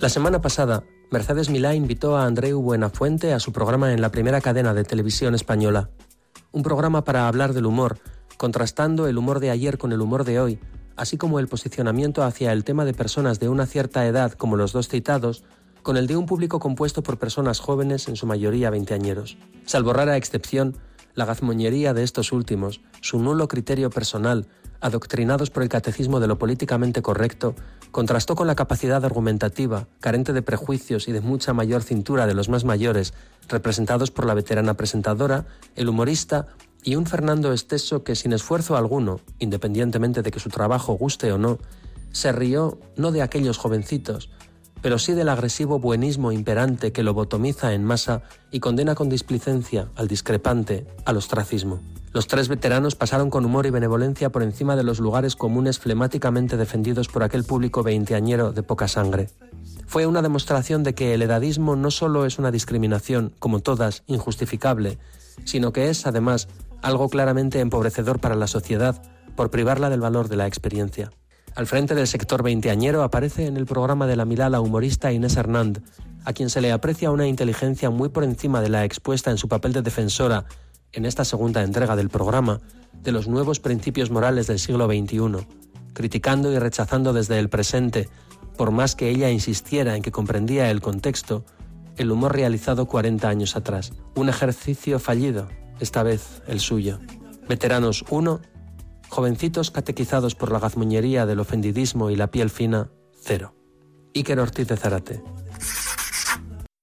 La semana pasada, Mercedes Milá invitó a Andreu Buenafuente a su programa en la primera cadena de televisión española. Un programa para hablar del humor, contrastando el humor de ayer con el humor de hoy, así como el posicionamiento hacia el tema de personas de una cierta edad como los dos citados, con el de un público compuesto por personas jóvenes, en su mayoría veinteañeros. Salvo rara excepción, la gazmoñería de estos últimos, su nulo criterio personal, adoctrinados por el catecismo de lo políticamente correcto, contrastó con la capacidad argumentativa, carente de prejuicios y de mucha mayor cintura de los más mayores, representados por la veterana presentadora, el humorista y un Fernando Esteso que sin esfuerzo alguno, independientemente de que su trabajo guste o no, se rió no de aquellos jovencitos, pero sí del agresivo buenismo imperante que lo botomiza en masa y condena con displicencia al discrepante al ostracismo. Los tres veteranos pasaron con humor y benevolencia por encima de los lugares comunes flemáticamente defendidos por aquel público veinteañero de poca sangre. Fue una demostración de que el edadismo no solo es una discriminación, como todas, injustificable, sino que es, además, algo claramente empobrecedor para la sociedad por privarla del valor de la experiencia. Al frente del sector veinteañero aparece en el programa de la Milá la humorista Inés Hernand, a quien se le aprecia una inteligencia muy por encima de la expuesta en su papel de defensora, en esta segunda entrega del programa, de los nuevos principios morales del siglo XXI, criticando y rechazando desde el presente, por más que ella insistiera en que comprendía el contexto, el humor realizado 40 años atrás. Un ejercicio fallido, esta vez el suyo. Veteranos 1 Jovencitos catequizados por la gazmuñería del ofendidismo y la piel fina, cero. Iker Ortiz de Zarate,